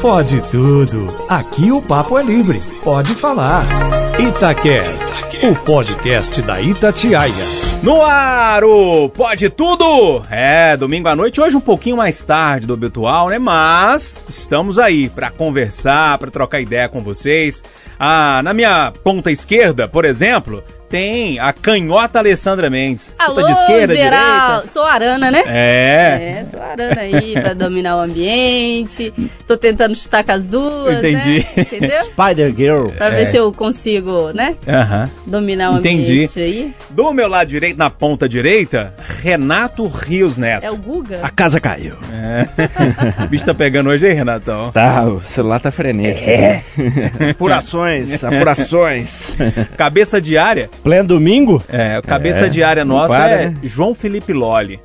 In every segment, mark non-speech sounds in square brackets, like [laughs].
Pode tudo. Aqui o papo é livre. Pode falar. Itacast, o podcast da Itatiaia. No ar, o Pode Tudo! É, domingo à noite, hoje um pouquinho mais tarde do habitual, né? Mas estamos aí para conversar, para trocar ideia com vocês. Ah, na minha ponta esquerda, por exemplo, tem a canhota Alessandra Mendes. Alô, Ponta de esquerda, geral. direita. Sou arana, né? É. É, sou arana aí pra [laughs] dominar o ambiente. Tô tentando chutar com as duas, Entendi. né? Entendeu? [laughs] Spider Girl. Pra ver se eu consigo, né? Aham. Dominar o Entendi. ambiente aí. Do meu lado direito, na ponta direita, Renato Rios Neto. É o Guga? A casa caiu. [laughs] O bicho tá pegando hoje aí, Renatão. Tá, o celular tá frenético. É. apurações, apurações. Cabeça diária. Pleno domingo? É, o cabeça É, nossa para, é né? João Felipe Lolli.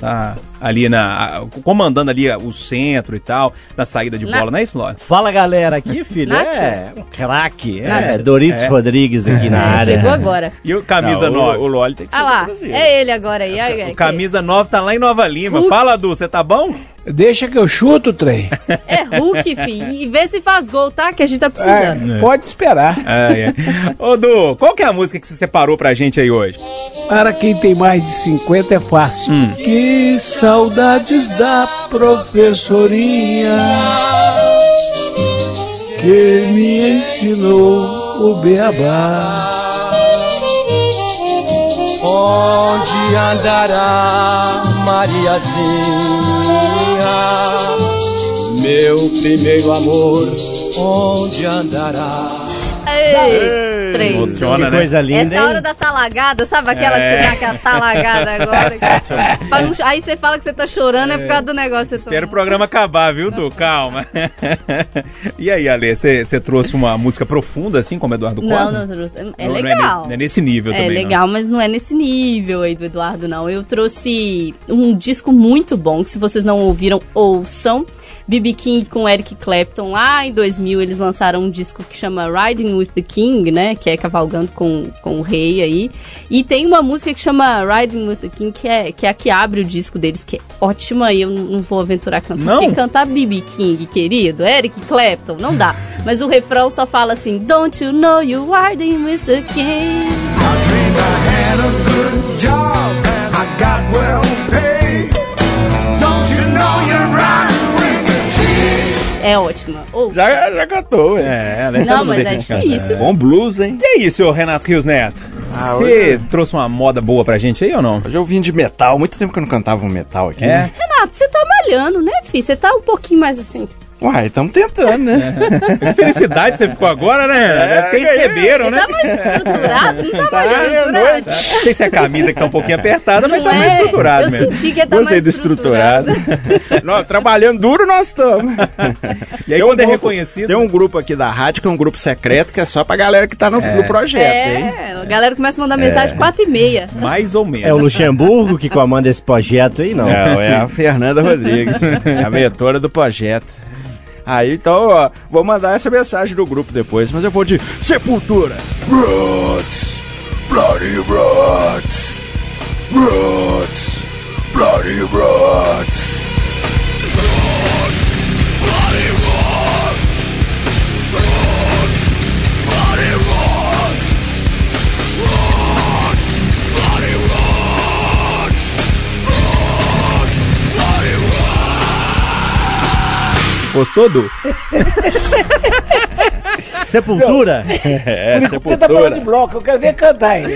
Tá ali na. a- comandando ali o centro e tal, na saída de Na- bola, não é isso, Lolli? Fala galera, aqui, [laughs] filho. É um craque. É, Nacho. Doritos É. Rodrigues aqui na É, área. chegou agora. E o camisa Não, 9? O, o Loli tem que ser Ah lá, é ele agora aí. ai, O camisa 9 tá lá em Nova Lima. Hulk. Fala, Du, você tá bom? Deixa que eu chuto o trem. É Hulk, filho. E vê se faz gol, tá? Que a gente tá precisando. É, pode esperar. É, é. Ô, Du, qual que é a música que você separou pra gente aí hoje? Para quem tem mais de 50 é fácil. Hum. Que saudades da professorinha que me ensinou o beabá. Onde andará Mariazinha? Meu primeiro amor, onde andará? Ei, trem. Emociona, Que né? coisa linda, Essa é a hein? hora da talagada, sabe aquela que É. você dá aquela talagada [laughs] agora? Não- aí você fala que você tá chorando, é, por causa do negócio. que Você Espero o tomou. programa acabar, viu, Du? Calma. [laughs] e aí, Ale, você você trouxe uma música profunda, assim, como Eduardo Não, Costa? não, não, é Não, não legal. nesse, não é nesse nível É também, não. legal, mas não é nesse nível aí do Eduardo, não. Eu trouxe um disco muito bom, que se vocês não ouviram, ouçam. B.B. King com Eric Clapton. Lá em 2000 eles lançaram um disco que chama Riding with the King, né? Que é cavalgando com, com o rei aí. E tem uma música que chama Riding with the King, que é, que é a que abre o disco deles, que é ótima e eu não, vou aventurar a cantar. Não? Porque cantar B.B. King, querido, Eric Clapton, não dá. Mas o refrão só fala assim, Don't you know you riding with the king? É ótima. Ouça. Já, já cantou? É, ela essa Não, não mas é difícil. Bom blues, hein? E aí, senhor Renato Rios Neto? Ah, Você hoje- trouxe uma moda boa pra gente aí ou não? Hoje eu vim de metal. Muito tempo que eu não cantava um metal aqui. É? Renato, você tá malhando, né, filho? Você tá um pouquinho mais assim. Uai, estamos tentando, né? [laughs] Que felicidade você ficou agora, né, Renato? É, perceberam, né? Tá mais estruturado? Não tá mais Tá, estruturado. Não sei se a camisa que tá um pouquinho apertada, mas tá Não mais é? estruturado Eu mesmo. senti que tá Gostei mais do estruturado. nós, [laughs] trabalhando duro nós estamos. [laughs] E aí, Tem um quando é grupo- reconhecido... Tem um grupo aqui da rádio que é um grupo secreto que é só pra galera que tá no, no projeto, hein? É, a galera começa a mandar mensagem 4 e meia. Mais ou menos. É o Luxemburgo que comanda esse projeto aí, não? Não, é a Fernanda Rodrigues, a mentora do projeto. Aí, então, ó, vou mandar essa mensagem do grupo depois, mas eu vou de Sepultura. Roots, Bloody Roots, Roots, Bloody Roots. Gostou, [laughs] Du? Sepultura? É, Você tá falando de bloco, eu quero ver cantar aí. [laughs]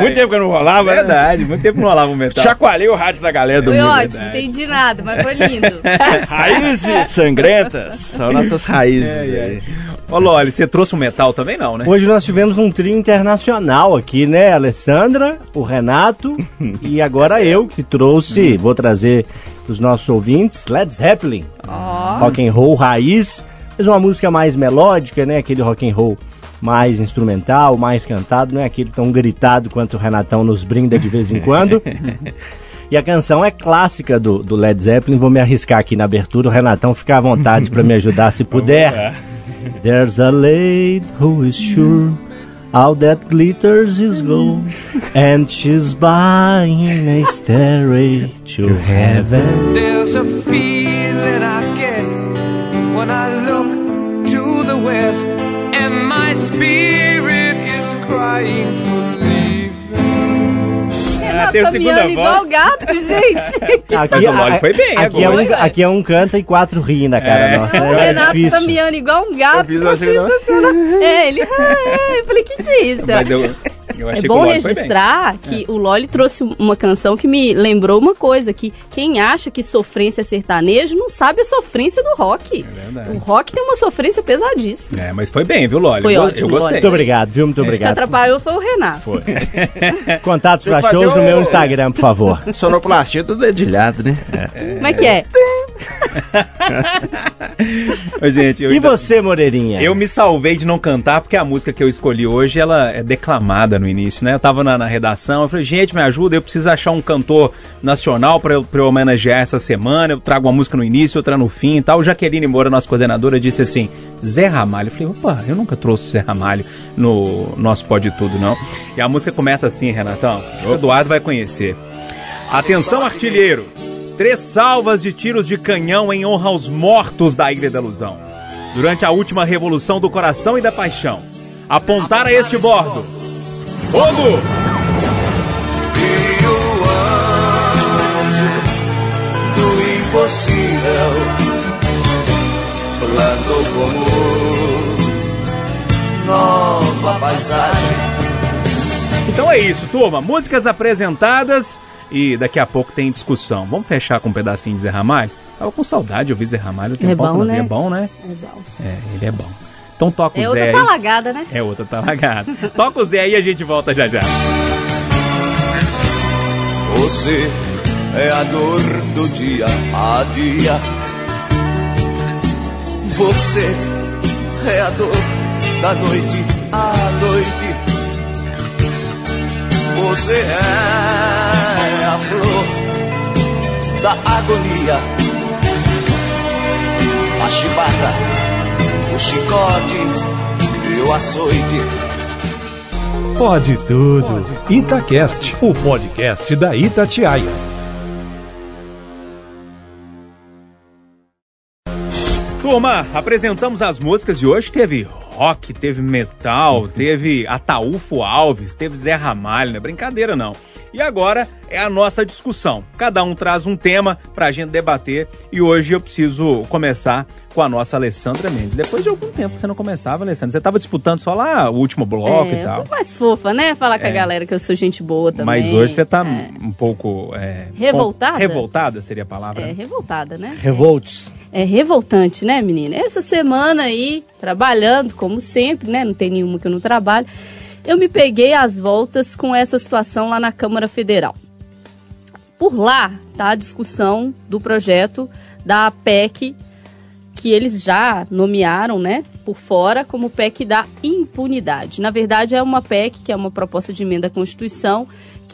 Muito tempo que eu não rolava, né? Verdade, muito tempo não rolava o metal. Chacoalhei o rádio da galera do Foi mundo. ótimo, não entendi nada, mas foi lindo. [laughs] Raízes sangrentas são nossas raízes. aí. Ô, Loli, você trouxe um metal também não, né? Hoje nós tivemos um trio internacional aqui, né? A Alessandra, o Renato e agora eu que trouxe, vou trazer os nossos ouvintes, Led Zeppelin, Ó, rock and roll raiz, mas uma música mais melódica, né? Aquele rock and roll mais instrumental, mais cantado, não é aquele tão gritado quanto o Renatão nos brinda de vez em [laughs] quando. E a canção é clássica do, do Led Zeppelin, vou me arriscar aqui na abertura, o Renatão fica à vontade para me ajudar se [laughs] puder. There's a lady who is sure All that glitters is gold, and she's buying a stairway to heaven. There's a feeling I get when I look to the west, and my spirit is crying Renato tem tá segunda miando igual voz. gato, gente. Mas o Loli foi bem aqui é, agora. um, aqui é um canta e quatro riem na cara É. nossa. o É, Renato difícil. tá miando igual um gato. fiz assim, não? sensacional. É, ele. É, eu falei, que que é isso? Mas eu, eu É bom foi registrar que o Loli trouxe uma canção que me lembrou uma coisa, que quem acha que sofrência é sertanejo não sabe a sofrência do rock. É verdade. O rock tem uma sofrência pesadíssima. É, mas foi bem, viu, Loli? Foi eu, ótimo, eu gostei. Muito obrigado, viu? Muito O que te obrigado. atrapalhou foi o Renato. [laughs] Contatos pra Deixa eu shows no meu Instagram, por favor. [laughs] Sonoplastia tudo dedilhado, né? Como é que é? Ô, Gente, eu, E ainda- você, Moreirinha? eu me salvei de não cantar, porque a música que eu escolhi hoje, ela é declamada no início, né? Eu tava na, na redação, eu falei, gente, me ajuda, eu preciso achar um cantor nacional pra eu, pra eu homenagear essa semana, eu trago uma música no início, outra no fim e tal. Jaqueline Moura, nossa coordenadora, disse assim, Zé Ramalho. Eu falei, opa, eu nunca trouxe Zé Ramalho no nosso Pode Tudo, não. E a música começa assim, Renatão, o Eduardo vai conhecer. Atenção, artilheiro! Três salvas de tiros de canhão em honra aos mortos da Ilha da Ilusão. Durante a última revolução do coração e da paixão. Apontar a este bordo. Fogo! E o anjo do impossível plantou como nova paisagem. Então é isso, turma. Músicas apresentadas e daqui a pouco tem discussão. Vamos fechar com um pedacinho de Zé Ramalho? Tava com saudade de ouvir Zé Ramalho. tem É um bom, né? É bom, né? É bom. É, ele é bom. Então toca o É Zé outra aí. talagada, né? É outra talagada. toca o Zé aí e a gente volta já já. Você é a dor do dia a dia. Você é a dor da noite à noite. Você é a flor da agonia. A chibata, chicote e o açoite. Pode tudo. Itacast, o podcast da Itatiaia. Turma, apresentamos as músicas de hoje. Teve rock, teve metal, teve Ataúfo Alves, teve Zé Ramalho, não é brincadeira não. E agora é a nossa discussão. Cada um traz um tema pra gente debater e hoje eu preciso começar com a nossa Alessandra Mendes. Depois de algum tempo que você não começava, Alessandra, você tava disputando só lá o último bloco é, e eu tal. mais fofa, né? Falar com a galera que eu sou gente boa também. Mas hoje você tá É, um pouco... é, Revoltada? com- Revoltada seria a palavra? é revoltada, né? Revoltos. É revoltante, né, menina? Essa semana aí, trabalhando, como sempre, né? Não tem nenhuma que eu não trabalho. Eu me peguei às voltas com essa situação lá na Câmara Federal. Por lá tá a discussão do projeto da PEC que eles já nomearam, né, por fora como PEC da impunidade. Na verdade, é uma PEC que é uma proposta de emenda à Constituição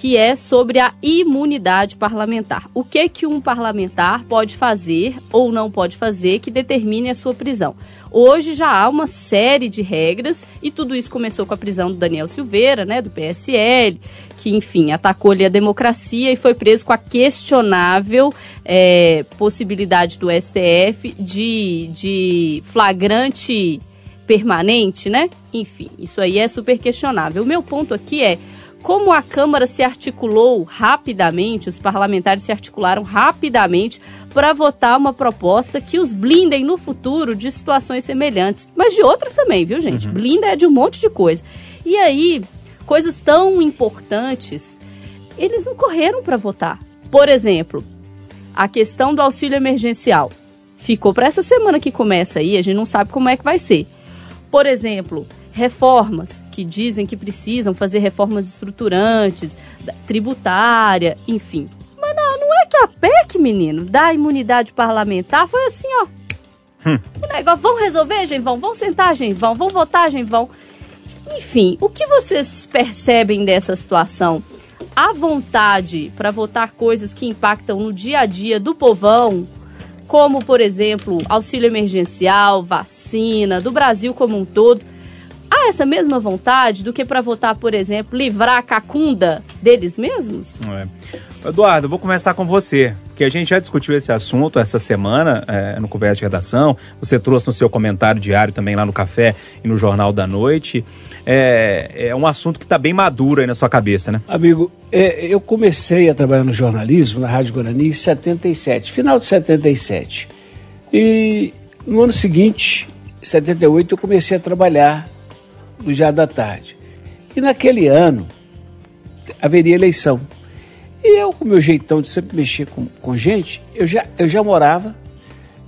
que é sobre a imunidade parlamentar. O que que um parlamentar pode fazer ou não pode fazer que determine a sua prisão? Hoje já há uma série de regras e tudo isso começou com a prisão do Daniel Silveira, né, do PSL, que enfim atacou ali a democracia e foi preso com a questionável é, possibilidade do STF de, de flagrante permanente, né? Enfim, isso aí é super questionável. O meu ponto aqui é como a Câmara se articulou rapidamente, os parlamentares se articularam rapidamente para votar uma proposta que os blindem no futuro de situações semelhantes, mas de outras também, viu, gente? Blinda é de um monte de coisa. E aí, coisas tão importantes, eles não correram para votar. Por exemplo, a questão do auxílio emergencial ficou para essa semana que começa aí, a gente não sabe como é que vai ser. Por exemplo, reformas que dizem que precisam fazer reformas estruturantes, tributária, enfim. Mas não, não é que a PEC, menino, da imunidade parlamentar foi assim, ó. O negócio, vão resolver, gente? Vão, vão sentar, gente? Vão, vão votar, gente? Vão. Enfim, o que vocês percebem dessa situação? A vontade para votar coisas que impactam no dia a dia do povão, como, por exemplo, auxílio emergencial, vacina, do Brasil como um todo, há essa mesma vontade do que para votar, por exemplo, livrar a cacunda deles mesmos? É. Eduardo, eu vou começar com você. que a gente já discutiu esse assunto essa semana é, no Conversa de Redação. Você trouxe no seu comentário diário também lá no Café e no Jornal da Noite. É, é um assunto que está bem maduro aí na sua cabeça, né? Amigo, é, eu comecei a trabalhar no jornalismo, na Rádio Guarani, em 77, final de 77. E no ano seguinte, 78, eu comecei a trabalhar no Diário da Tarde. E naquele ano haveria eleição. E eu, com meu jeitão de sempre mexer com, com gente, eu já, eu já morava.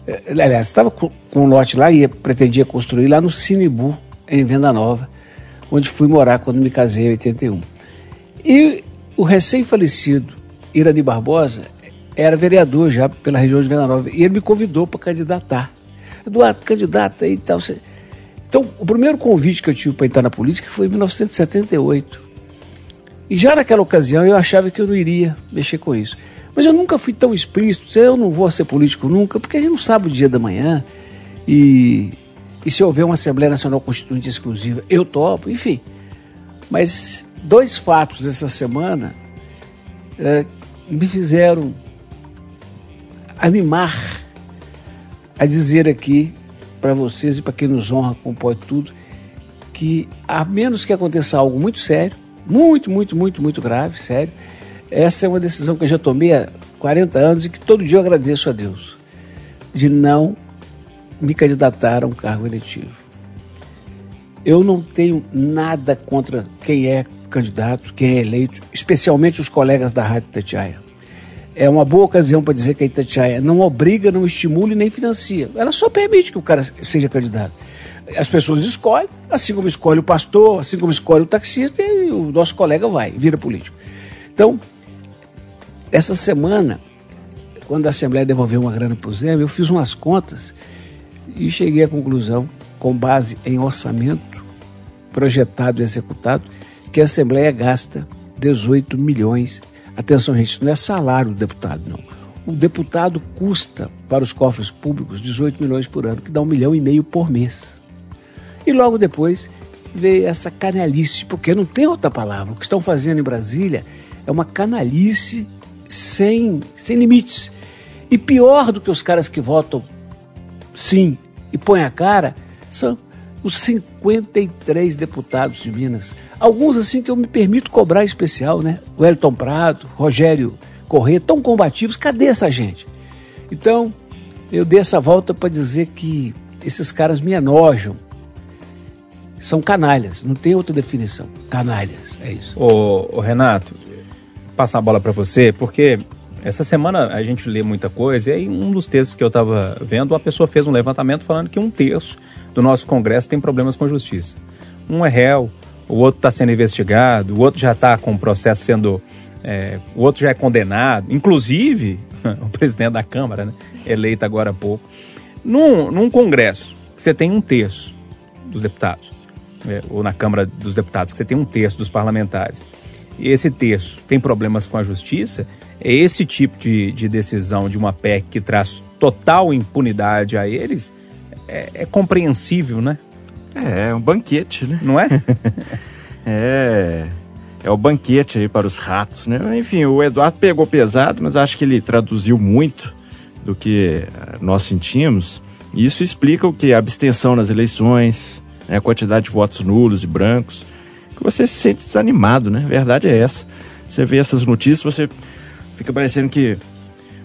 eh, Aliás, estava com, um lote lá e pretendia construir lá no Cinebu, em Venda Nova, onde fui morar quando me casei em 81. E o recém-falecido Irani Barbosa era vereador já pela região de Venda Nova. E ele me convidou para candidatar. Eduardo, candidata e tal. Você- Então, o primeiro convite que eu tive para entrar na política foi em 1978. E já naquela ocasião eu achava que eu não iria mexer com isso. Mas eu nunca fui tão explícito, eu não vou ser político nunca, porque a gente não sabe o dia da manhã. E, e se houver uma Assembleia Nacional Constituinte exclusiva, eu topo, enfim. Mas dois fatos essa semana eh, me fizeram animar a dizer aqui para vocês e para quem nos honra com Pode Tudo que a menos que aconteça algo muito sério, muito, muito, muito, muito grave, sério, essa é uma decisão que eu já tomei há 40 anos e que todo dia eu agradeço a Deus de não me candidatar a um cargo eletivo. Eu não tenho nada contra quem é candidato, quem é eleito, especialmente os colegas da Rádio Tatiaia. É uma boa ocasião para dizer que a Itatiaia não obriga, não estimula e nem financia. Ela só permite que o cara seja candidato. As pessoas escolhem, assim como escolhe o pastor, assim como escolhe o taxista, e o nosso colega vai, vira político. Então, essa semana, quando a Assembleia devolveu uma grana para o Zé, eu fiz umas contas e cheguei à conclusão, com base em orçamento projetado e executado, que a Assembleia gasta 18 milhões. Atenção, gente, não é salário do deputado, não. O deputado custa para os cofres públicos 18 milhões por ano, que dá um milhão e meio por mês. E logo depois veio essa canalice, porque não tem outra palavra. O que estão fazendo em Brasília é uma canalice sem, sem limites. E pior do que os caras que votam sim e põem a cara são os 53 deputados de Minas. Alguns assim que eu me permito cobrar especial, né? O Elton Prado, Rogério Corrêa, tão combativos. Cadê essa gente? Então, eu dei essa volta para dizer que esses caras me enojam. São canalhas, não tem outra definição. Canalhas, é isso. Ô, ô, Renato, passar a bola para você, porque essa semana a gente lê muita coisa e aí um dos textos que eu estava vendo, uma pessoa fez um levantamento falando que um terço do nosso Congresso tem problemas com a justiça. Um é réu, o outro está sendo investigado, o outro já está com o processo sendo. é, o outro já é condenado, inclusive [laughs] o presidente da Câmara, né, eleito agora há pouco. Num, num Congresso que você tem um terço dos deputados, é, ou na Câmara dos Deputados, que você tem um terço dos parlamentares, esse terço tem problemas com a justiça, é esse tipo de, de decisão de uma PEC que traz total impunidade a eles, é, é compreensível, né? É, é um banquete, né? Não é? [laughs] É. É o banquete aí para os ratos, né? Enfim, o Eduardo pegou pesado, mas acho que ele traduziu muito do que eh, nós sentimos. Isso explica o que? A abstenção nas eleições, né? a quantidade de votos nulos e brancos. Que você se sente desanimado, né? Verdade é essa. Você vê essas notícias, você fica parecendo que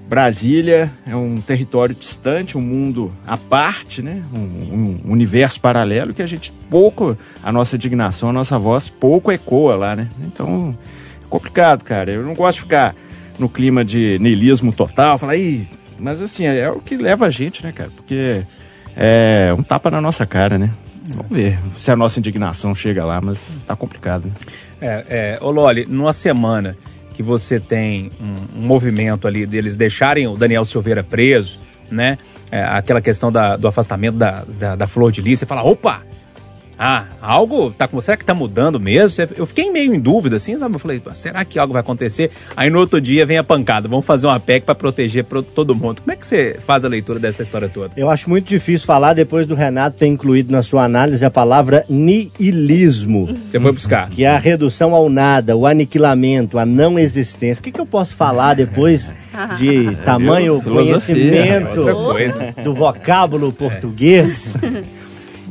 Brasília é um território distante, um mundo à parte, né? Um, um universo paralelo que a gente pouco, a nossa indignação, a nossa voz pouco ecoa lá, né? Então, é complicado, cara. Eu não gosto de ficar no clima de niilismo total, falar, Ih, mas assim, é o que leva a gente, né, cara? Porque é um tapa na nossa cara, né? Vamos ver se a nossa indignação chega lá, mas tá complicado. Né? É, é, ô Loli, numa semana que você tem um, um movimento ali deles deixarem o Daniel Silveira preso, né? É, aquela questão da- do afastamento da, da, da Flor de Lis, você fala, opa! Ah, algo tá com será que tá mudando mesmo? Eu fiquei meio em dúvida assim, sabe? Eu falei, será que algo vai acontecer? Aí no outro dia vem a pancada, vamos fazer uma PEC para proteger pro, todo mundo. Como é que você faz a leitura dessa história toda? Eu acho muito difícil falar depois do Renato ter incluído na sua análise a palavra niilismo. Você foi buscar. Que é a redução ao nada, o aniquilamento, a não existência. O que, que eu posso falar depois de [laughs] tamanho conhecimento do vocábulo português? [laughs]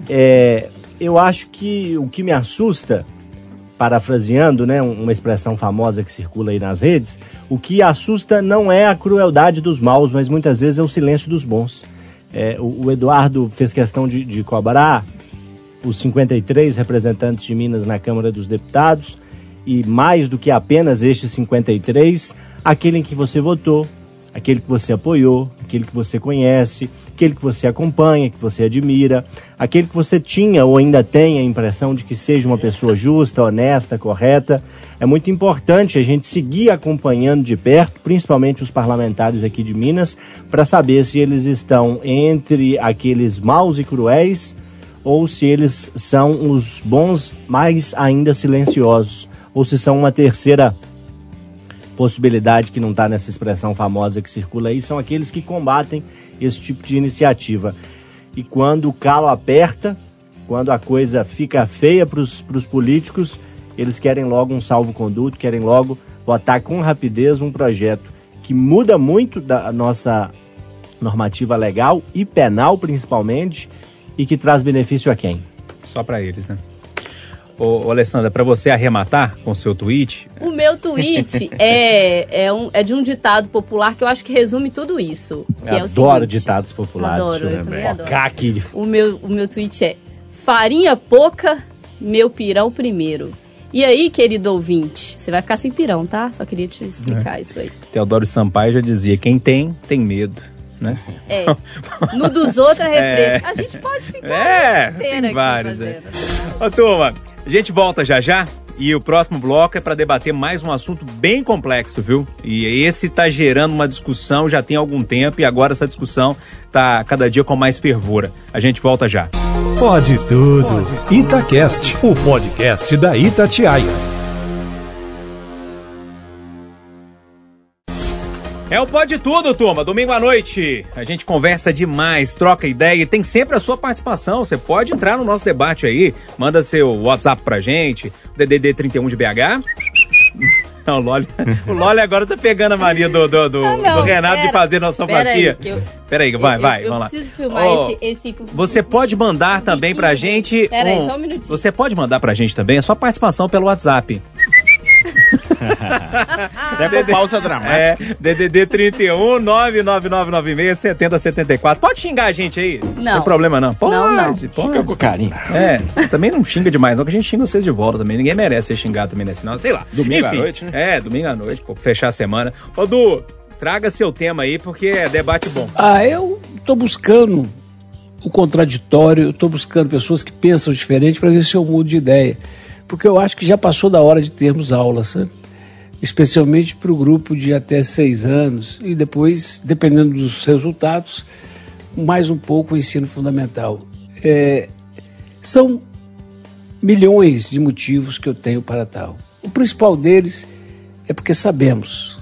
É, eu acho que o que me assusta, parafraseando né, uma expressão famosa que circula aí nas redes, o que assusta não é a crueldade dos maus, mas muitas vezes é o silêncio dos bons. É, o, o, Eduardo fez questão de, de cobrar os 53 representantes de Minas na Câmara dos Deputados e mais do que apenas estes 53, aquele em que você votou, aquele que você apoiou, aquele que você conhece, aquele que você acompanha, que você admira, aquele que você tinha ou ainda tem a impressão de que seja uma pessoa justa, honesta, correta. É muito importante a gente seguir acompanhando de perto, principalmente os parlamentares aqui de Minas, para saber se eles estão entre aqueles maus e cruéis ou se eles são os bons, mais ainda silenciosos, ou se são uma terceira possibilidade que não está nessa expressão famosa que circula aí, são aqueles que combatem esse tipo de iniciativa. E quando o calo aperta, quando a coisa fica feia para os políticos, eles querem logo um salvo-conduto, querem logo votar com rapidez um projeto que muda muito da nossa normativa legal e penal, principalmente, e que traz benefício a quem? Só para eles, né? Ô, Alessandra, para você arrematar com o seu tweet. O meu tweet [laughs] é, é, um, é de um ditado popular que eu acho que resume tudo isso. Que eu é adoro seguinte, ditados populares. Adoro, eu também adoro. Aqui. O meu, o meu tweet é: farinha pouca, meu pirão primeiro. E aí, querido ouvinte, você vai ficar sem pirão, tá? Só queria te explicar é. isso aí. Teodoro Sampaio já dizia: quem tem, tem medo. Né? É. No dos outros é [laughs] refresco. É. A gente pode ficar é, tem vários, é. Ô, turma, a gente volta já já. E o próximo bloco é para debater mais um assunto bem complexo, viu? E esse tá gerando uma discussão já tem algum tempo e agora essa discussão tá cada dia com mais fervura. A gente volta já. Pode tudo. Pode. Itacast, o podcast da Itatiaia. É o Pode Tudo, turma. Domingo à noite. A gente conversa demais, troca ideia e tem sempre a sua participação. Você pode entrar no nosso debate aí. Manda seu WhatsApp pra gente, DDD 31 de BH. [laughs] Não, o Loli, o Loli agora tá pegando a mania do, do, do, ah, não, do Renato pera, de fazer nossa sonoplastia. Peraí, vai, eu, vai, eu, vamos lá. Preciso filmar oh, esse, esse, Você pode mandar também pra gente... Peraí, um, só um minutinho. Você pode mandar pra gente também a sua participação pelo WhatsApp. [laughs] Até com pausa dramática. É, DDD 31 99996 7074. Pode xingar a gente aí? Não. Não tem problema não. Pode, não, não. Pode. Xinga com carinho. É, também não xinga demais, não, que a gente xinga vocês de volta também. Ninguém merece ser xingado também nesse final, sei lá. Domingo Enfim, à noite, né? É, domingo à noite, pô, fechar a semana. Ô, Du, traga seu tema aí, porque é debate bom. Ah, eu tô buscando o contraditório, eu tô buscando pessoas que pensam diferente para ver se eu mudo de ideia porque eu acho que já passou da hora de termos aulas, sabe? especialmente para o grupo de até seis anos e depois, dependendo dos resultados, mais um pouco o ensino fundamental. É, são milhões de motivos que eu tenho para tal. O principal deles é porque sabemos,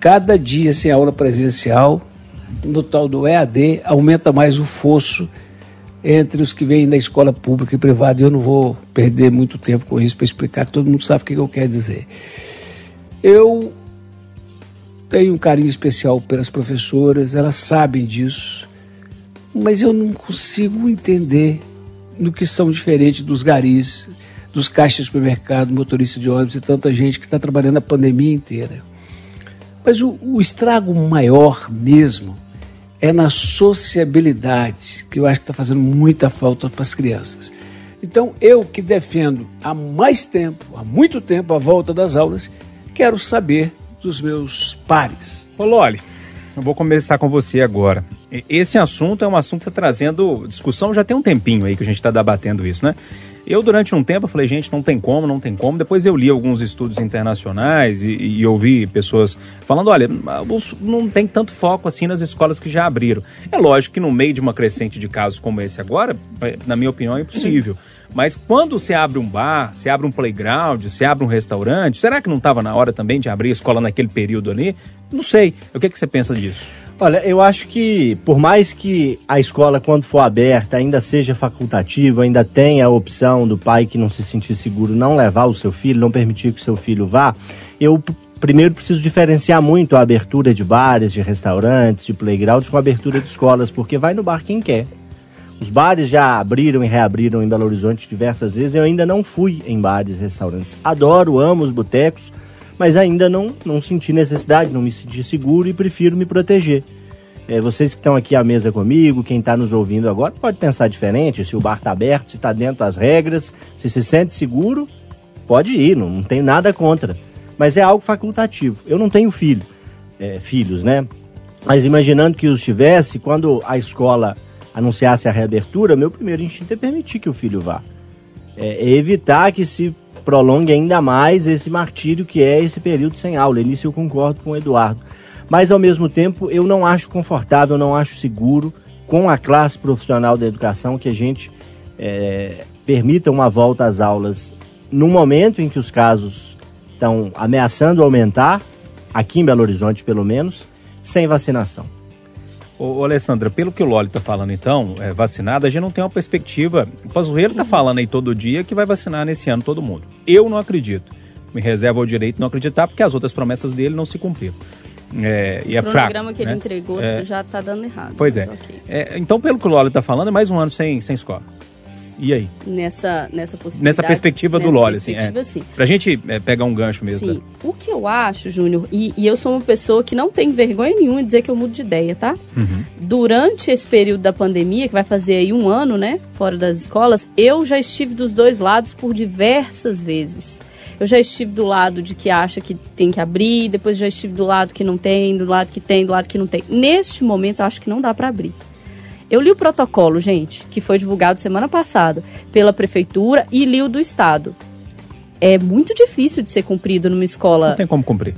cada dia sem aula presencial, no tal do EAD, aumenta mais o fosso entre os que vêm da escola pública e privada. Eu não vou perder muito tempo com isso para explicar, todo mundo sabe o que eu quero dizer. Eu tenho um carinho especial pelas professoras, elas sabem disso, mas eu não consigo entender no que são diferentes dos garis, dos caixas de supermercado, motorista de ônibus e tanta gente que está trabalhando a pandemia inteira. Mas o, o estrago maior mesmo é na sociabilidade, que eu acho que está fazendo muita falta para as crianças. Então, eu que defendo há mais tempo, há muito tempo, a volta das aulas, quero saber dos meus pares. Ô Loli, eu vou começar com você agora. Esse assunto é um assunto que está trazendo discussão já tem um tempinho aí que a gente está debatendo isso, né? Eu, durante um tempo, falei, gente, não tem como, não tem como. Depois eu li alguns estudos internacionais e, e ouvi pessoas falando, olha, não tem tanto foco assim nas escolas que já abriram. É lógico que no meio de uma crescente de casos como esse agora, é, na minha opinião, é impossível. Mas quando se abre um bar, se abre um playground, se abre um restaurante, será que não estava na hora também de abrir a escola naquele período ali? Não sei. O que, que você pensa disso? Olha, eu acho que por mais que a escola, quando for aberta, ainda seja facultativa, ainda tenha a opção do pai que não se sentir seguro não levar o seu filho, não permitir que o seu filho vá, eu primeiro preciso diferenciar muito a abertura de bares, de restaurantes, de playgrounds com a abertura de escolas, porque vai no bar quem quer. Os bares já abriram e reabriram em Belo Horizonte diversas vezes. Eu ainda não fui em bares e restaurantes. Adoro, amo os botecos, mas ainda não, não senti necessidade, não me senti seguro e prefiro me proteger. É, vocês que estão aqui à mesa comigo, quem está nos ouvindo agora, pode pensar diferente, se o bar está aberto, se está dentro das regras, se se sente seguro, pode ir, não, não tem nada contra. Mas é algo facultativo. Eu não tenho filho, é, filhos, né? Mas imaginando que os tivesse, quando a escola anunciasse a reabertura, meu primeiro instinto é permitir que o filho vá. É, é evitar que se prolongue ainda mais esse martírio que é esse período sem aula. Nisso eu concordo com o Eduardo. Mas ao mesmo tempo eu não acho confortável, não acho seguro com a classe profissional da educação que a gente é, permita uma volta às aulas no momento em que os casos estão ameaçando aumentar, aqui em Belo Horizonte pelo menos, sem vacinação. Ô, Alessandra, pelo que o Loli está falando então, é, vacinada, a gente não tem uma perspectiva. O Pazuello está falando aí todo dia que vai vacinar nesse ano todo mundo. Eu não acredito. Me reservo o direito de não acreditar, porque as outras promessas dele não se cumpriram. É, e é o fraco. O programa que né? ele entregou é, já está dando errado. Pois é. Okay. é. Então, pelo que o Loli está falando, é mais um ano sem, sem escola. E aí? Nessa, nessa possibilidade. Nessa perspectiva nessa do Loli, assim. É. Sim. Pra gente é, pegar um gancho mesmo. Sim. Né? O que eu acho, Júnior, e, e, eu sou uma pessoa que não tem vergonha nenhuma de dizer que eu mudo de ideia, tá? Uhum. Durante esse período da pandemia, que vai fazer aí um ano, né? Fora das escolas, eu já estive dos dois lados por diversas vezes. Eu já estive do lado de que acha que tem que abrir, depois já estive do lado que não tem, do lado que tem, do lado que não tem. Neste momento, eu acho que não dá para abrir. Eu li o protocolo, gente, que foi divulgado semana passada pela prefeitura e li o do estado. É muito difícil de ser cumprido numa escola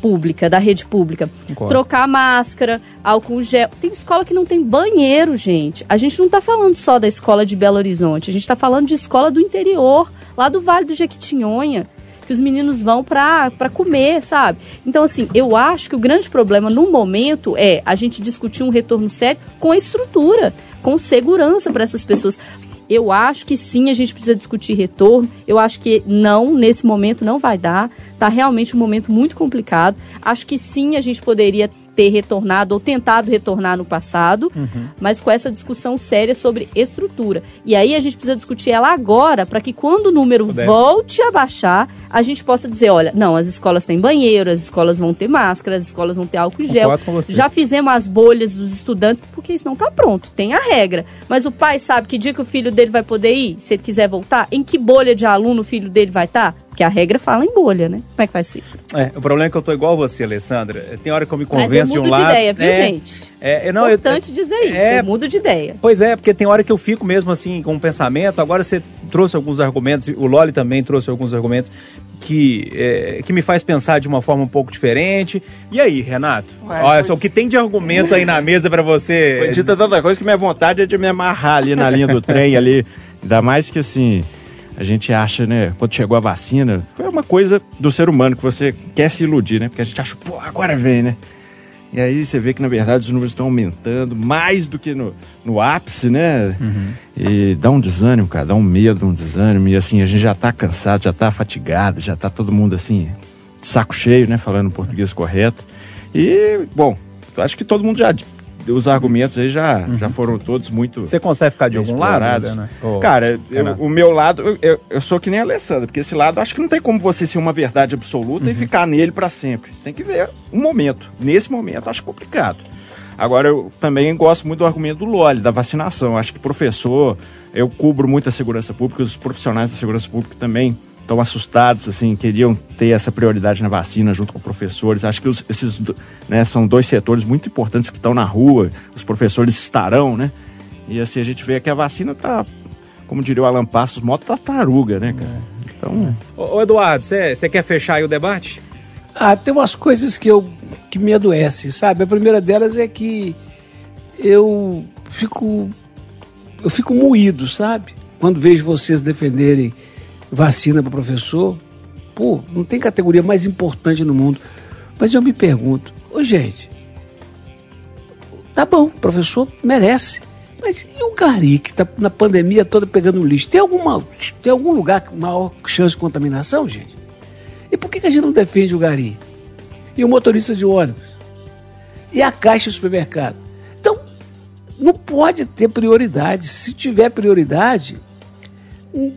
pública, da rede pública. Concordo. Trocar máscara, álcool gel. Tem escola que não tem banheiro, gente. A gente não está falando só da escola de Belo Horizonte, a gente está falando de escola do interior, lá do Vale do Jequitinhonha que os meninos vão para comer, sabe? Então, assim, eu acho que o grande problema no momento é a gente discutir um retorno sério com a estrutura com segurança para essas pessoas. Eu acho que sim, a gente precisa discutir retorno. Eu acho que não, nesse momento não vai dar. Tá realmente um momento muito complicado. Acho que sim, a gente poderia ter retornado ou tentado retornar no passado, uhum. mas com essa discussão séria sobre estrutura. E aí a gente precisa discutir ela agora para que quando o número Puder. volte a baixar, a gente possa dizer, olha, não, as escolas têm banheiro, as escolas vão ter máscara, as escolas vão ter álcool gel. Já fizemos as bolhas dos estudantes, porque isso não está pronto, tem a regra. Mas o pai sabe que dia que o filho dele vai poder ir, se ele quiser voltar, em que bolha de aluno o filho dele vai estar? Tá? Porque a regra fala em bolha, né? Como é que vai ser? É, o problema é que eu tô igual você, Alessandra. Tem hora que eu me convenço Mas eu mudo de, um de ideia, viu, é, gente? É, não, Importante eu, dizer isso, é, eu mudo de ideia. Pois é, porque tem hora que eu fico mesmo assim com um pensamento. Agora você trouxe alguns argumentos, o Loli também trouxe alguns argumentos que, é, que me faz pensar de uma forma um pouco diferente. E aí, Renato? Ué, Olha só, o que tem de argumento aí na mesa para você? Foi dita tanta coisa que minha vontade é de me amarrar ali na linha do trem ali. Ainda mais que assim a gente acha, né, quando chegou a vacina, foi uma coisa do ser humano que você quer se iludir, né? Porque a gente acha, pô, agora vem, né? E aí você vê que, na verdade, os números estão aumentando mais do que no, no ápice, né? Uhum. E dá um desânimo, cara, dá um medo, um desânimo. E assim, a gente já tá cansado, já tá fatigado, já tá todo mundo assim, de saco cheio, né? Falando português correto. E, bom, acho que todo mundo já os argumentos aí já, uhum. já foram todos muito. Você consegue ficar de algum lado? Né? Oh, Cara, eu, o meu lado, eu, eu, sou que nem a Alessandra, porque esse lado acho que não tem como você ser uma verdade absoluta uhum. e ficar nele para sempre. Tem que ver um momento. Nesse momento acho complicado. Agora, eu também gosto muito do argumento do Loli, da vacinação. Acho que professor, eu cubro muito a segurança pública, os profissionais da segurança pública também estão assustados, assim, queriam ter essa prioridade na vacina junto com professores. Acho que os, esses né, são dois setores muito importantes que estão na rua, os professores estarão, né? E assim, a gente vê que a vacina está como diria o Alan Passos, mó tartaruga, né, cara? Então, Ô, ô, Eduardo, você quer fechar aí o debate? Ah, tem umas coisas que eu que me adoecem, sabe? A primeira delas é que eu fico eu fico moído, sabe? Quando vejo vocês defenderem vacina para professor, pô, não tem categoria mais importante no mundo. Mas eu me pergunto, ô gente, tá bom, professor merece. Mas e o Gari, que tá na pandemia toda pegando lixo? Tem, alguma, tem algum lugar com maior chance de contaminação, gente? E por que, que a gente não defende o Gari? E o motorista de ônibus? E a caixa do supermercado? Então, não pode ter prioridade. Se tiver prioridade,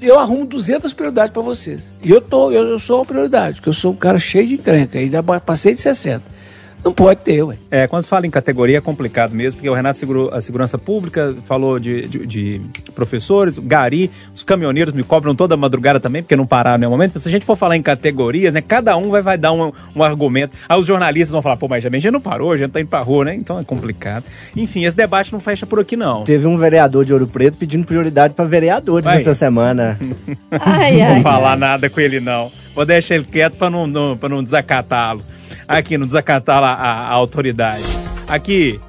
eu arrumo 200 prioridades para vocês. E eu, tô, eu, eu sou uma prioridade, porque eu sou um cara cheio de encrenca. Já passei de 60. Não pode ter, ué. É, quando fala em categoria é complicado mesmo, porque o Renato segurou a segurança pública, falou de, de, de professores, o Gari, os caminhoneiros me cobram toda madrugada também, porque não pararam em nenhum momento. Se a gente for falar em categorias, né, cada um vai, vai dar um, um argumento. Aí os jornalistas vão falar, pô, mas a gente não parou, a gente tá indo pra rua, né? Então é complicado. Enfim, esse debate não fecha por aqui, não. Teve um vereador de Ouro Preto pedindo prioridade para vereadores Vai. essa semana. [laughs] Ai, Não ai. vou falar nada com ele, não. Vou deixar ele quieto pra não, não, não desacatá-lo. Aqui, não desacatar a, a, a autoridade. Aqui,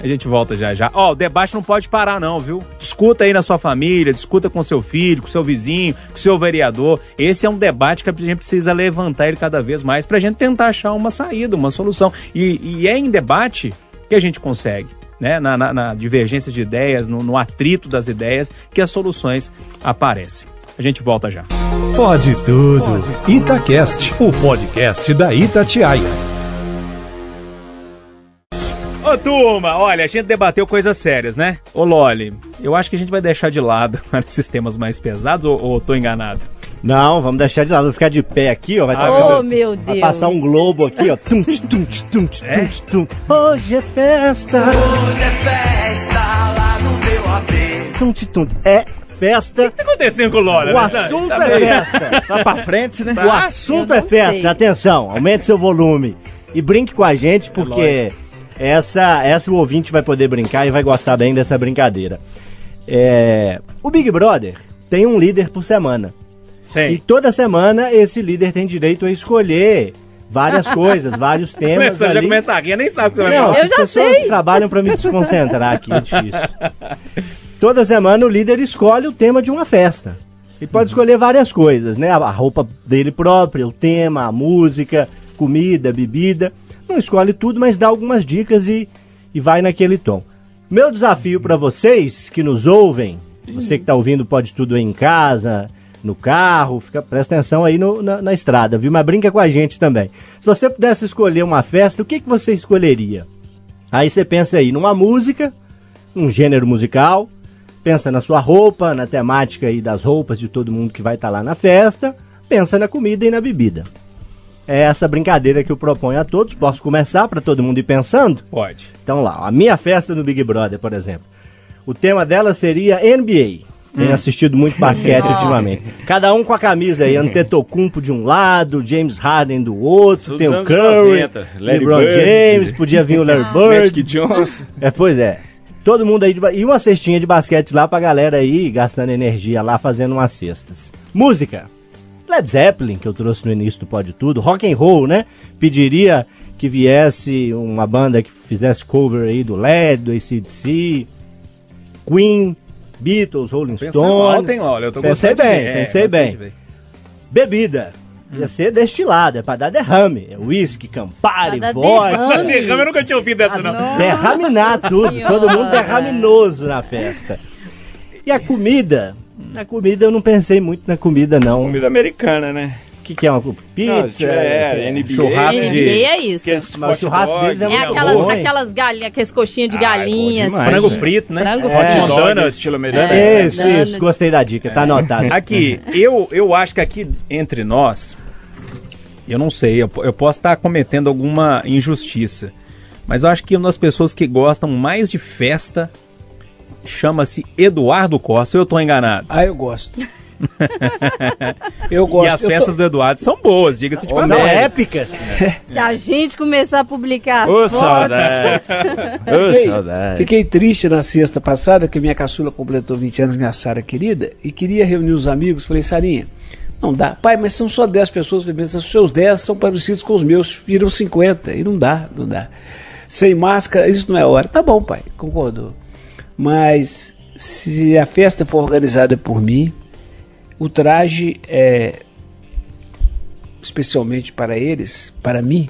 a gente volta já já. Ó, o debate não pode parar, não, viu? Discuta aí na sua família, discuta com seu filho, com seu vizinho, com seu vereador. Esse é um debate que a gente precisa levantar ele cada vez mais pra gente tentar achar uma saída, uma solução. E, e é em debate que a gente consegue. Né, na, na, na divergência de ideias, no, no atrito das ideias, que as soluções aparecem. A gente volta já. Pode tudo. Itacast, o podcast da Itatiaia. Ô turma, olha, a gente debateu coisas sérias, né? Ô Loli, eu acho que a gente vai deixar de lado [laughs] esses temas mais pesados ou, ou tô enganado? Não, vamos deixar de lado. Vou ficar de pé aqui, ó. Vai, tá- Oh, meu Deus. vai passar um globo aqui, ó. Tum, tum, tum, tch, tum, tch, tum. Hoje é festa. Hoje é festa lá no meu AP. Tum, tch, tum. É festa. O que tá acontecendo com o Loli? O Alexandre? assunto Tá é festa. tá pra frente, né? O assunto é festa. sei. Atenção, aumente seu volume. E brinque com a gente, porque essa, essa o ouvinte vai poder brincar e vai gostar bem dessa brincadeira. É, o Big Brother tem um líder por semana. E Tem. toda semana esse líder tem direito a escolher várias coisas, vários [laughs] temas. Começa, já ali. começa a rir, nem sabe o que você vai Não, falar. Eu as já pessoas sei. trabalham para me desconcentrar aqui, é difícil. [laughs] Toda semana o líder escolhe o tema de uma festa. Ele pode escolher várias coisas, né? A roupa dele própria, o tema, a música, comida, bebida. Não escolhe tudo, mas dá algumas dicas e, e vai naquele tom. Meu desafio para vocês que nos ouvem, você que está ouvindo pode tudo aí em casa, no carro, fica, presta atenção aí no- na, na estrada, viu? Mas brinca com a gente também. Se você pudesse escolher uma festa, o que, que você escolheria? Aí você pensa aí numa música, num gênero musical, pensa na sua roupa, na temática aí das roupas de todo mundo que vai estar lá na festa, pensa na comida e na bebida. É essa brincadeira que eu proponho a todos. Posso começar para todo mundo ir pensando? Pode. Então lá, a minha festa no Big Brother, por exemplo. O tema dela seria NBA. Tenho assistido muito basquete ultimamente. Cada um com a camisa aí, Antetokounmpo de um lado, James Harden do outro, tem o Curry, 90, Larry LeBron Bird. James, podia vir o Larry [laughs] Magic Bird. Johnson. É, pois é. Todo mundo aí de ba- E uma cestinha de basquete lá pra galera aí gastando energia lá fazendo umas cestas. Música. Led Zeppelin, que eu trouxe no início do Pode Tudo. Rock and roll, né? Pediria que viesse uma banda que fizesse cover aí do Led, do ACDC, Queen, Beatles, Rolling Stones. hein, Loli? Eu tô pensei bem. É, pensei gostei bem. ver. Bebida. Ia ser destilado, é pra dar derrame. É whisky, Campari, Pra dar vodka. derrame. Derrame, eu nunca tinha ouvido essa, não. Nossa Derraminar tudo, Senhora. todo mundo derraminoso na festa. E a comida? A comida eu não pensei muito na comida, não. Comida americana, né? Que, que é uma pizza? Não, tiver- é, NBA. churrasco NBA de. é isso. Aqueles Mas o churrasco deles é É muito aquelas, bom, aquelas galinhas, aquelas coxinhas de Ah, é assim. Frango frito, né? Frango Hot frito. dog. Donuts, estilo americano. É. Isso, Donuts. isso, gostei da dica, tá anotado. Aqui, eu, eu acho que aqui entre nós, eu não sei, eu, eu posso estar cometendo alguma injustiça, mas eu acho que uma das pessoas que gostam mais de festa chama-se Eduardo Costa. Eu tô enganado. Ah, eu gosto. [laughs] Eu gosto. E as eu tô- festas do Eduardo são boas, diga-se de São passagem. épicas. [laughs] Se a gente começar a publicar as Ô, fotos... saudade. [laughs] Ô, Fiquei, saudade. fiquei triste na sexta passada, que minha caçula completou 20 anos, minha Sara querida, e queria reunir os amigos. Falei, Sarinha, não dá. Pai, mas são só 10 pessoas. Falei, mas os seus 10 são parecidos com os meus, viram 50. E não dá, não dá. Sem máscara, isso não é hora. Tá bom, pai, concordou. Mas se a festa for organizada por mim, o traje é especialmente para eles, para mim,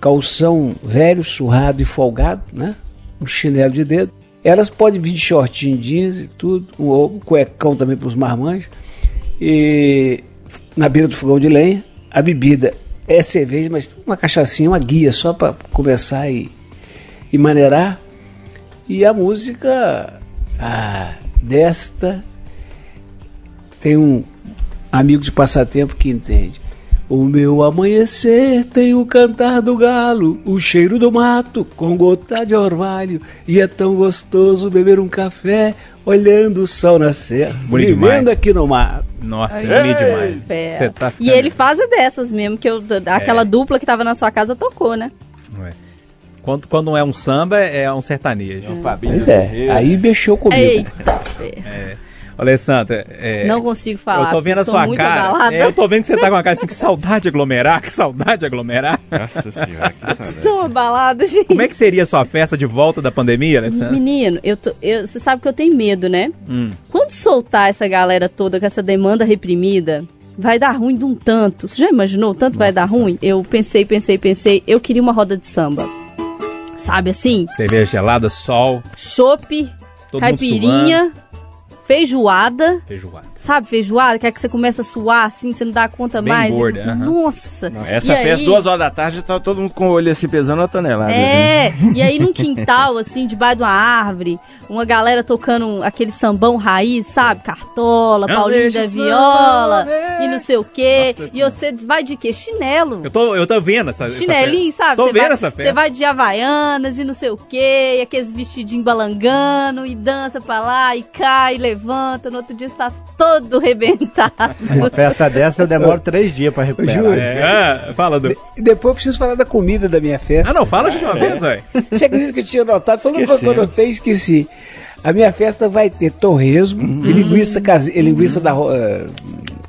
calção velho, surrado e folgado, né? Um chinelo de dedo. Elas podem vir de shortinho, jeans e tudo, um, cuecão também para os marmanjos. E na beira do fogão de lenha, a bebida é cerveja, mas uma cachaçinha, uma guia só para começar e, e maneirar. E a música ah, desta tem um amigo de passatempo que entende. O meu amanhecer tem o cantar do galo, o cheiro do mato com gota de orvalho. E é tão gostoso beber um café olhando o sol nascer. Bonito vivendo demais. aqui no mato. Nossa, é bonito demais. Você tá E ficando- ele faz dessas mesmo, que eu, aquela dupla que tava na sua casa tocou, né? Ué. Quando, quando não é um samba, é um sertanejo. Pois é, aí mexeu comigo. Eita, fé. Alessandra, é, Não consigo falar. eu tô vendo a tô sua cara. É, eu tô vendo que você tá com uma cara assim, que saudade de aglomerar, que saudade de aglomerar. Nossa senhora, que saudade. Tô abalada, gente. Como é que seria a sua festa de volta da pandemia, Alessandra? Menino, eu tô, eu, você sabe que eu tenho medo, né? Hum. Quando soltar essa galera toda com essa demanda reprimida, vai dar ruim de um tanto. Você já imaginou o tanto vai dar ruim? Eu pensei, pensei, pensei. Eu queria uma roda de samba. Sabe assim? Cerveja gelada, sol, Chope, caipirinha, feijoada. feijoada. Sabe, feijoada, que é que você começa a suar assim, você não dá conta Bem mais. gorda, aham. Nossa! Essa E festa, aí- duas horas da tarde, tá todo mundo com o olho assim, pesando uma tonelada. assim. É, e aí num quintal, assim, debaixo de uma árvore, uma galera tocando aquele sambão raiz, sabe? Cartola, Eu Paulinho da samba, Viola, né? e não sei o quê. Nossa e você vai de quê? Chinelo. Eu tô, eu tô vendo essa, essa Chinelinho, festa. sabe? Tô Você vendo vai, essa Você festa. vai de Havaianas e não sei o quê, e aqueles vestidinhos balangando, e dança pra lá, e cai, e levanta, no outro dia está todo [laughs] rebentado. Uma festa dessa eu demoro três dias pra recuperar. juro. É, ah, fala, Du. E depois eu preciso falar da comida da minha festa. Ah, não, fala de uma vez, velho. Você acredita que eu tinha notado? Todo mundo que eu notei, esqueci. A minha festa vai ter torresmo e linguiça, case... e linguiça da eh,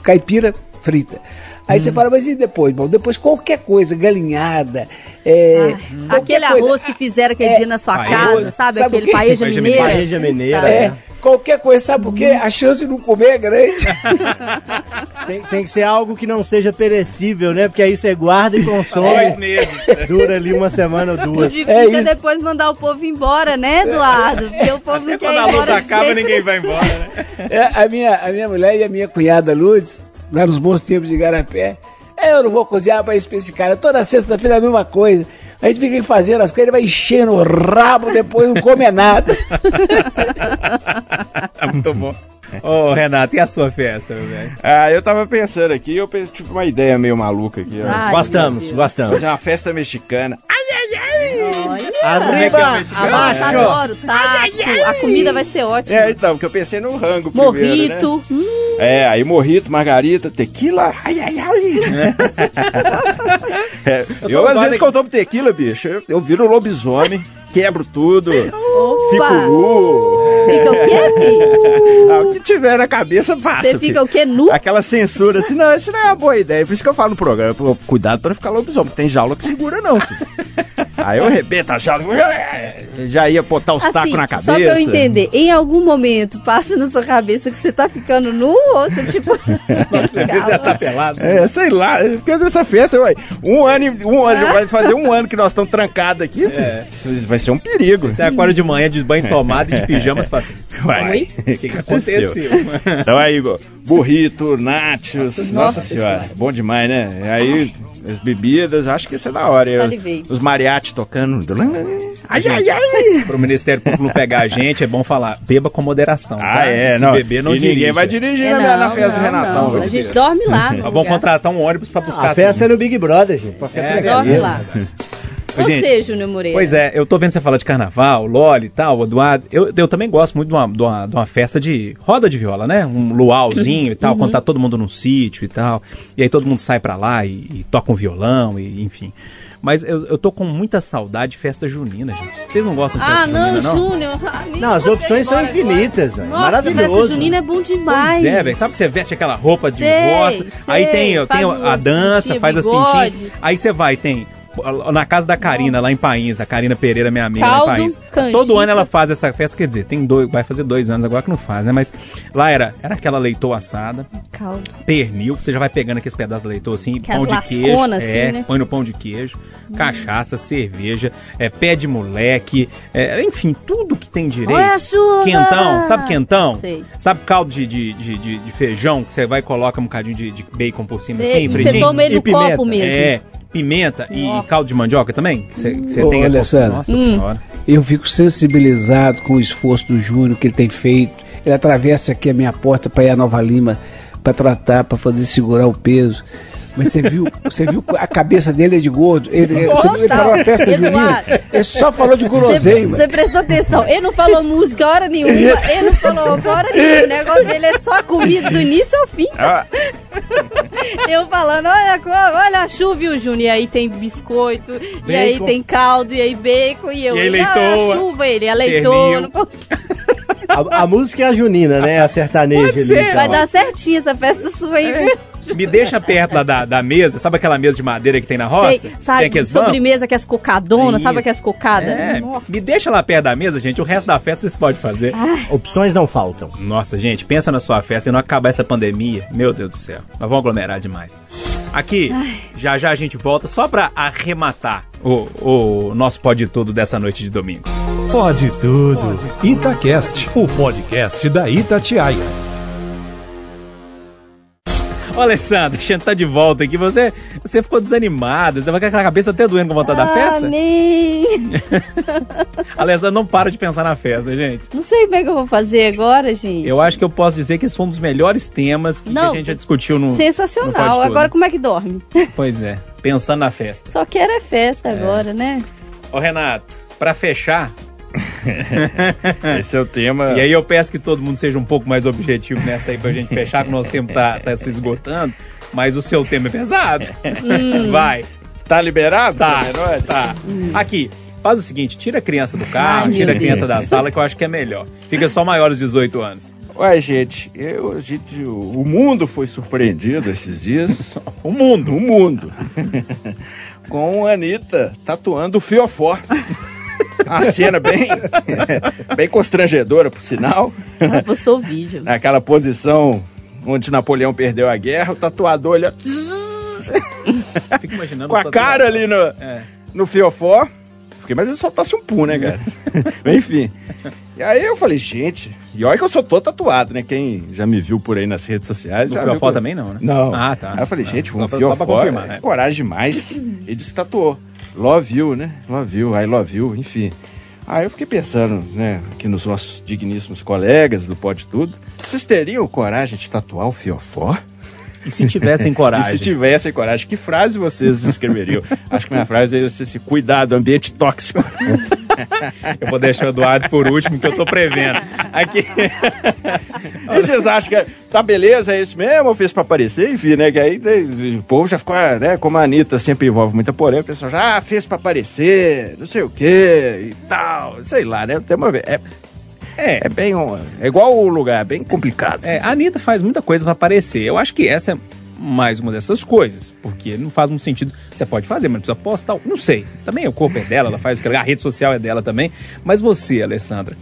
caipira frita. Aí você fala, mas e depois? Bom, depois qualquer coisa, galinhada. é, qualquer Aquele coisa. arroz que fizeram aquele É, dia na sua paella. casa, sabe? Sabe aquele paeja Paeja mineira. Paeja mineira, Tá. É, qualquer coisa, sabe por quê? A chance de não comer é grande. [laughs] Tem, tem que ser algo que não seja perecível, né? Porque aí você guarda e consome. Dois meses. Dura ali uma semana ou O duas. difícil É é, isso. depois mandar o povo embora, né, Eduardo? Porque o povo não quer quando a luz acaba, jeito ninguém vai embora, né? É, a, minha, a minha mulher e a minha cunhada Lourdes, lá nos bons tempos de Garapé, é, eu não vou cozinhar pra isso pra esse cara. Toda sexta-feira é a mesma coisa. A gente fica fazendo as coisas, ele vai enchendo o rabo, depois não come nada. [laughs] Muito bom. Ô, Renato, e a sua festa, meu velho? Ah, eu tava pensando aqui, eu tive uma ideia meio maluca aqui. Ai, Gostamos, gostamos. Fazer uma festa mexicana. Arriba, Abaixo, abaixo. adoro, taco. A comida vai ser ótima. É, então, porque eu pensei no rango primeiro, né? Morrito. Hum, É, aí morrito, margarita, tequila. Ai, ai, ai. [laughs] É, eu, sou às vezes, quando eu tomo tequila, bicho, eu, eu viro lobisomem, quebro tudo, opa. fico nu. Fica o quê, filho? [laughs] Ah, o que tiver na cabeça, passa. Você fica filho. o quê? Nu? Aquela censura assim, não, isso não é uma boa ideia. Por isso que eu falo no programa, cuidado pra não ficar lobisomem, tem jaula que segura não, filho. [laughs] Aí eu arrebento a jaula, já ia botar os tacos na cabeça. Assim, só pra eu entender, em algum momento passa na sua cabeça que você tá ficando nu ou você tipo. [laughs] [laughs] Você vê se já tá pelado. É, sei lá, porque dessa festa, ué, um ano, e- um ano, vai fazer um ano que nós estamos trancados aqui, isso vai ser um perigo. Você acorda de manhã de banho tomado e de pijamas pra cima. [laughs] Vai. O que, que aconteceu? Então aí, Igor, burrito, nachos, nossa, Nossa senhora, Senhora. bom demais, né? Aí, as bebidas, acho que isso é da hora. Eu- os mariachi tocando. Ai, ai, ai. Pro Ministério Público não pegar a gente, é bom falar, beba com moderação. Ah, tá? é, Se não. beber, não e ninguém dirija. vai dirigir É, na, minha- na não, festa do não, Renatão. não. A gente dorme lá. vamos lugar. contratar um ônibus pra buscar. A festa é no Big Brother, gente. Pra ficar É. Dorme lá. [laughs] Você, Júnior Moreira. Pois é, eu tô vendo você falar de carnaval, Loli e tal, Eduardo. Eu, eu também gosto muito de uma, de, uma, de uma festa de roda de viola, né? Um luauzinho e tal, Uhum. quando tá todo mundo num sítio e tal. E aí todo mundo sai pra lá e, e toca um violão, e enfim. Mas eu, eu tô com muita saudade de festa junina, gente. Vocês não gostam de festa Ah, não, junina, não? Júnior. ah, Não, as opções são infinitas, velho. Nossa, Maravilhoso. festa junina é bom demais. Pois é, velho. Sabe que você veste aquela roupa de Sei, roça, sei. aí tem, tem a dança, pintinhas, faz as pintinhas. Aí você vai, tem. Na casa da Karina, lá em País, a Karina Pereira, minha amiga Caldo, lá em País. canjica. Todo ano ela faz essa festa, quer dizer, tem dois, vai fazer dois anos agora que não faz, né? Mas lá era, era aquela leitoa assada, Caldo. pernil, você já vai pegando aqueles pedaços da leitoa assim, Aquelas pão de queijo, lasconas, é, assim, né? põe no pão de queijo, cachaça, cerveja, é, pé de moleque, é, enfim, tudo que tem direito. Olha a chuva! Quentão, sabe quentão? Sei. Sabe caldo de, de, de, de- de feijão que você vai e coloca um bocadinho de, de bacon por cima Cê- assim, e você toma ele no pimenta. copo mesmo. É, pimenta e, e caldo de mandioca também? Você tem Alessandra. Nossa Hum. senhora. Eu fico sensibilizado com o esforço do Júnior que ele tem feito. Ele atravessa aqui a minha porta para ir a Nova Lima para tratar, para fazer segurar o peso. Mas você viu, você viu a cabeça dele é de gordo. Ele, você viu ele falou na festa junina. Ele só falou de Você guloseima. você prestou atenção. Ele não falou música hora nenhuma. Ele não falou hora nenhuma. O negócio dele é só comida do início ao fim. Ah, [laughs] Eu falando, olha, olha a chuva o Júnior. E aí tem biscoito, e aí Bacon. tem caldo, e aí bacon, e eu. E aí "Ah, leitoa, a chuva, ele, a leitoa. pernil. A, a música é a junina, né? A sertaneja ali. ser. então. Vai dar certinho essa festa sua aí, viu? [laughs] Me deixa perto lá da, da mesa, sabe aquela mesa de madeira que tem na roça? Sei, tem sabe, bancos? sobremesa que as cocadonas, sabe que as cocadas? É, me deixa lá perto da mesa, gente. O resto da festa vocês podem fazer. Opções não faltam. Nossa, gente, pensa na sua festa e não acabar essa pandemia. Meu Deus do céu. Nós vamos aglomerar demais. Aqui, já já a gente volta só pra arrematar o, o nosso pode tudo dessa noite de domingo. Pode tudo. Itacast, o podcast da Itatiaia. Ô, Alessandra, [laughs] a gente tá de volta aqui. Você, você ficou desanimada. Você vai com aquela cabeça até doendo com vontade da Ah, festa? nem. [laughs] Alessandra, não para de pensar na festa, gente. Não sei como é que eu vou fazer agora, gente. Eu acho que eu posso dizer que esse foi um dos melhores temas que Não, a gente já discutiu no. no Sensacional. Tudo. Agora como é que dorme? [laughs] Pois é, pensando na festa. Só quero é festa agora, né? Ô, Renato, pra fechar, [laughs] esse é o tema. E aí eu peço que todo mundo seja um pouco mais objetivo nessa aí pra gente fechar, que o nosso tempo tá, tá se esgotando. Mas o seu tema é pesado. Vai. Tá liberado? Tá, tá. Aqui, faz o seguinte, tira a criança do carro, Ai, tira a criança Deus. da sala, que eu acho que é melhor. Fica só maiores de 18 anos. Ué, gente, eu, gente, o mundo foi surpreendido esses dias. O mundo. o mundo. [laughs] com a Anitta tatuando o fiofó. [laughs] Uma cena bem, [laughs] bem constrangedora, por sinal. Ah, postou o vídeo. Naquela posição onde Napoleão perdeu a guerra, o tatuador olha Fica imaginando. [laughs] com a cara ali no, É. no fiofó. Fiquei imaginando se soltasse um pum, né, [laughs] cara? Enfim. E aí eu falei, gente, e olha que eu sou todo tatuado, né? Quem já me viu por aí nas redes sociais. No fiofó viu também não, né? Não. Ah, tá. Aí eu falei, Ah, gente, só um pra- só pra fiofó confirmar, é né? coragem demais. [clears throat] Ele disse tatuou. Love you, né? Love you, I love you, enfim. Aí eu fiquei pensando, né, aqui nos nossos digníssimos colegas do Pode Tudo, vocês teriam coragem de tatuar o fiofó? E se tivessem [laughs] E coragem? se tivessem coragem, que frase vocês escreveriam? [laughs] Acho que minha frase é esse cuidado, ambiente tóxico. [laughs] Eu vou deixar o Eduardo por último, que eu tô prevendo. Aqui. E vocês acham que tá beleza, é isso mesmo? Ou fez pra aparecer? Enfim, né? Que aí né, o povo já ficou, né? Como a Anitta sempre envolve muita polêmica, o pessoal já ah, fez pra aparecer, não sei o quê e tal. Sei lá, né? Tem uma, é, É, é bem. É igual o lugar, é bem complicado. É, a Anitta faz muita coisa pra aparecer. Eu acho que essa é mais uma dessas coisas. Porque não faz muito sentido. Você pode fazer, mas não precisa postar. Não sei. Também o corpo é dela, ela faz o que ela- A rede social é dela também. Mas você, Alessandra,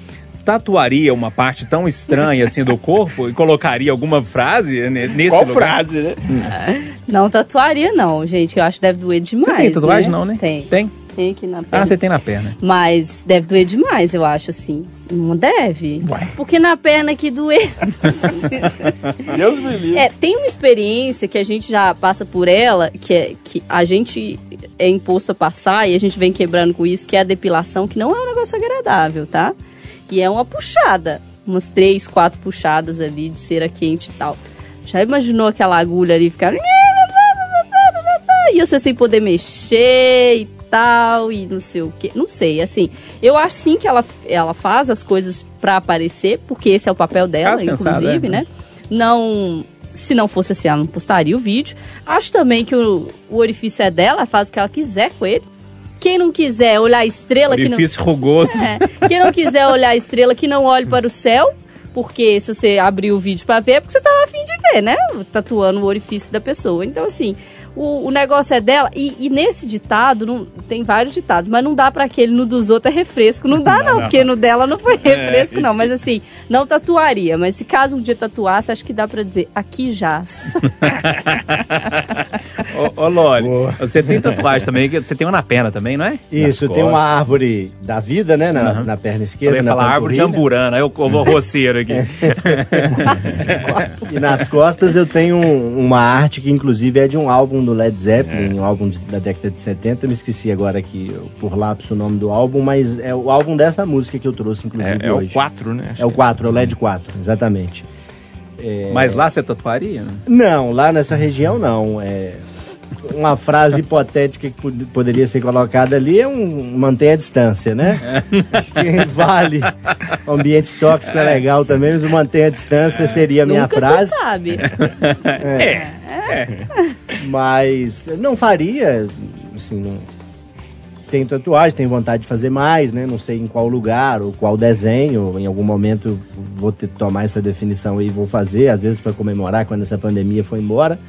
tatuaria uma parte tão estranha assim do corpo e colocaria alguma frase ne- nesse Qual lugar? frase, né? Não tatuaria, não, gente. Eu acho que deve doer demais. Você tem tatuagem, né? não, né? Tem. Tem? Tem aqui na perna. Ah, você tem na perna. Mas deve doer demais, eu acho, assim. Não deve. Uai. Porque na perna que doer. [laughs] Deus me livre. É, tem uma experiência que a gente já passa por ela, que é que a gente é imposto a passar e a gente vem quebrando com isso, que é a depilação, que não é um negócio agradável, tá? E é uma puxada. Umas três, quatro puxadas ali de cera quente e tal. Já imaginou aquela agulha ali ficar. [laughs] E você sem poder mexer e tal. e não sei o que. Não sei, assim. Eu acho sim que ela, ela faz as coisas pra aparecer, porque esse é o papel dela, pensado, inclusive, é. né? Não. Se não fosse assim, ela não postaria o vídeo. Acho também que o, o orifício é dela, ela faz o que ela quiser com ele. Quem não quiser olhar a estrela, que não, Orifício rugoso. [laughs] é. Quem não quiser olhar a estrela, que não olhe para o céu. Porque se você abrir o vídeo pra ver, é porque você tá afim de ver, né? Tatuando o orifício da pessoa. Então, assim, o, o negócio é dela. E, e nesse ditado, não, tem vários ditados, mas não dá pra aquele no dos outros é refresco. Não dá, não, porque no dela não foi [laughs] refresco, não. Mas [laughs] assim, não tatuaria. Mas se caso um dia tatuasse, acho que dá pra dizer, aqui jaz. [laughs] Ô, ô Loli, você tem tatuagem também, que você tem uma na perna também, não é? Isso, tem uma árvore da vida, né, na, na perna Eu esquerda. ia na falar árvore de amburana, aí eu vou roceiro aqui. E nas costas eu tenho um- uma arte que inclusive é de um álbum do Led Zeppelin, um álbum de- da década de 70. Eu me esqueci agora aqui por lápis o nome do álbum, mas é o álbum dessa música que eu trouxe, inclusive, É, é o hoje. 4, né? É o 4, é o LED 4, exatamente. Mas lá você tatuaria? né? Não, lá nessa região não. É uma frase [laughs] hipotética que pod- poderia ser colocada ali é um mantenha a distância, né? Acho que vale. O [laughs] ambiente tóxico é legal também, mas o mantenha a distância seria a minha Nunca frase. se sabe. [laughs] Mas não faria, assim, não... tenho tatuagem, tenho vontade de fazer mais, né? Não sei em qual lugar ou qual desenho. Em algum momento vou ter que tomar essa definição e vou fazer, às vezes para comemorar quando essa pandemia for embora.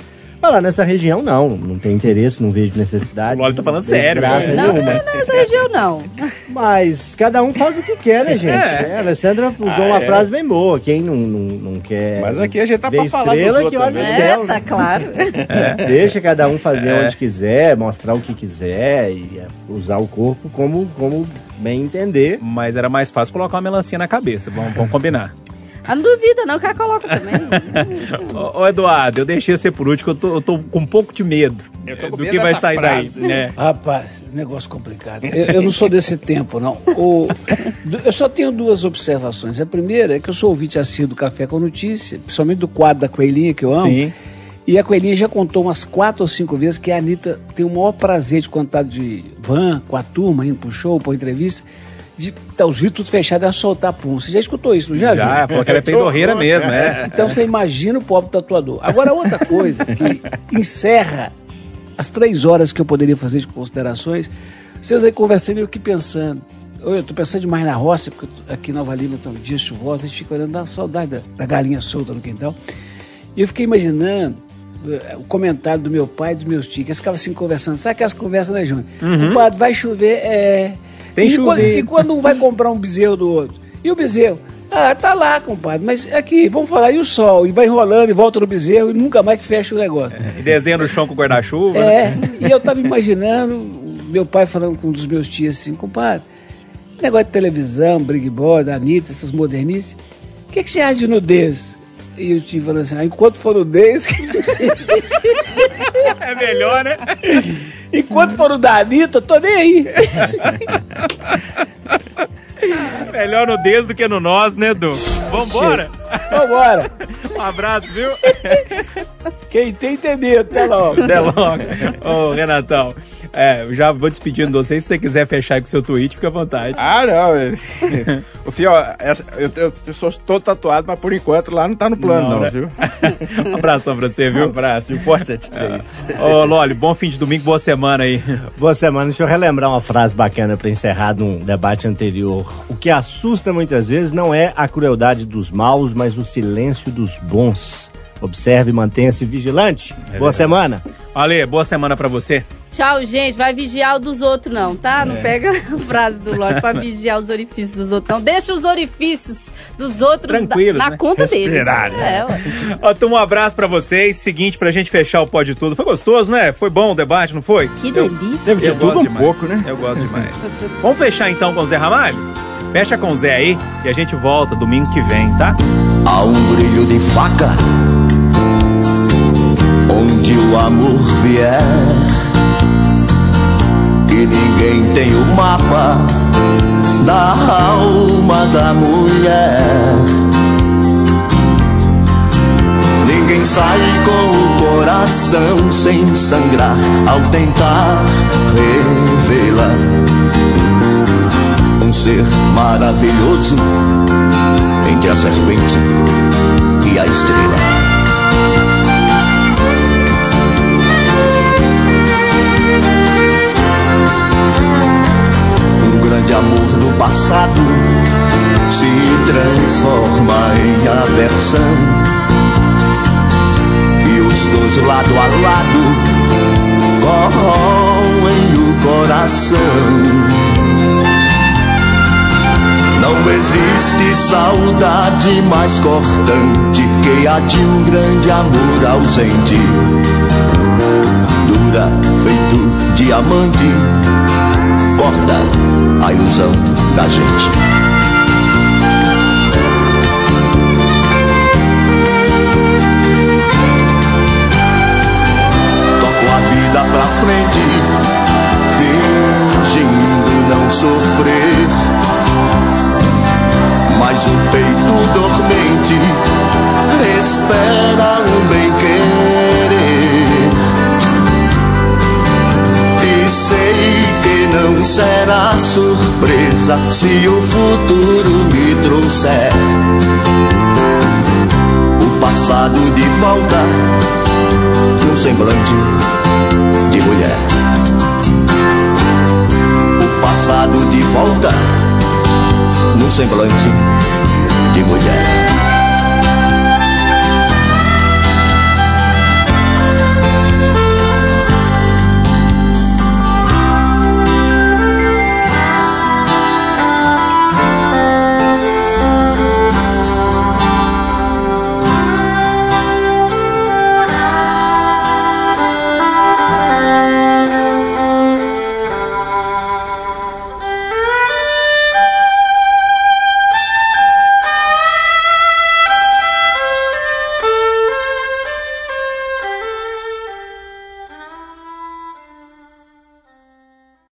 Lá nessa região não, não tem interesse, não vejo necessidade. O Loli tá falando não sério, graça não, nenhuma. não, nessa região não. Mas cada um faz o que quer, né, [laughs] gente? É, a Alessandra usou Ah, uma é. frase bem boa. Quem não, não, não quer. Mas aqui a gente tá pra falar dos estrela, outros que olha no céu. É, tá claro. Deixa cada um fazer onde quiser, mostrar o que quiser e é, usar o corpo como, como bem entender. Mas era mais fácil colocar uma melancia na cabeça, vamos, vamos combinar. Ah, não duvida, não, que ela coloca também. [laughs] Ô, ô, Eduardo, eu deixei você por último, que eu tô, eu tô com um pouco de medo tô com do medo que vai sair frase. daí. né? Rapaz, negócio complicado. Eu, eu não sou desse tempo, não. O- eu só tenho duas observações. A primeira é que eu sou ouvinte assíduo do Café com Notícia, principalmente do quadro da Coelhinha, que eu amo. Sim. E a Coelhinha já contou umas quatro ou cinco vezes que a Anitta tem o maior prazer de contar de van, com a turma, indo pro show, pra entrevista, de tá os vidros tudo fechados, ela soltar pum. Você já escutou isso, não já, Já, Júlio? falou que ela é peidorreira mesmo, é. Então você imagina o pobre tatuador. Agora, outra coisa que [laughs] encerra as três horas que eu poderia fazer de considerações, vocês aí conversando e eu aqui pensando. Eu tô pensando demais na roça, porque aqui em Nova Lima estão dias chuvosos, a gente fica olhando, dá saudade da, da galinha solta no quintal. E eu fiquei imaginando eh, o comentário do meu pai e dos meus tios, que eles ficavam assim conversando. Sabe aquelas conversas, né, Júnior? Compadre, vai chover, é. Tem e, quando, e quando um vai comprar um bezerro do outro? E o bezerro? Ah, tá lá, compadre, mas aqui, vamos falar, e o sol? E vai enrolando e volta no bezerro e nunca mais que fecha o negócio. E desenha no chão com guarda-chuva. né? É, e eu tava imaginando meu pai falando com um dos meus tios assim, compadre, negócio de televisão, Big Brother, Anitta, essas modernices, o que, que você acha de nudez? E o tio falando assim, ah, enquanto for nudez, [laughs] É melhor, né? [laughs] enquanto for o da Anitta, eu tô nem aí. [laughs] Melhor no dedo do que no nós, né, Edu? Vambora? Vambora. [laughs] Um abraço, viu? Quem tem, entendeu. Até logo. Até logo. Ô, Renatão, é, eu já vou despedindo de vocês. Se você quiser fechar com o seu tweet, fica à vontade. Ah, não. é- o Fio, ó, essa- eu, eu, eu sou todo tatuado, mas por enquanto lá não tá no plano, Não, não, né? viu? [laughs] Um abração pra você, Um viu? abraço, e o Forte 73. Ô, Loli, bom fim de domingo, boa semana aí. Boa semana. Deixa eu relembrar uma frase bacana para encerrar de um debate anterior. O que assusta muitas vezes não é a crueldade dos maus, mas o silêncio dos bons. Observe e mantenha-se vigilante. Boa semana. Ale, boa semana pra você. Tchau, gente. Vai vigiar o dos outros, não, tá? É. Não pega [laughs] a frase do Lorde pra vigiar os orifícios dos outros, não. Deixa os orifícios dos outros da- Tranquilos, na né? conta deles. Respirarem. É. Ó, então um abraço pra vocês. Seguinte, pra gente fechar o Pode Tudo. Foi gostoso, né? Foi bom o debate, não foi? Que Eu- delícia. de eu tudo gosto um demais. pouco, né? Eu gosto demais. [laughs] Vamos fechar então com o Zé Ramalho? Fecha com o Zé aí e a gente volta domingo que vem, tá? Há um brilho de faca onde o amor vier e ninguém tem o mapa da alma da mulher. Ninguém sai com o coração sem sangrar ao tentar reviver. vê-la. Um ser maravilhoso entre a serpente e a estrela. Grande amor do passado se transforma em aversão. E os dois lado a lado corroem o coração. Não existe saudade mais cortante que a de um grande amor ausente. Dura feito diamante, corta a ilusão da gente. Surpresa se o futuro me trouxer o passado de volta no semblante de mulher. O passado de volta no semblante de mulher.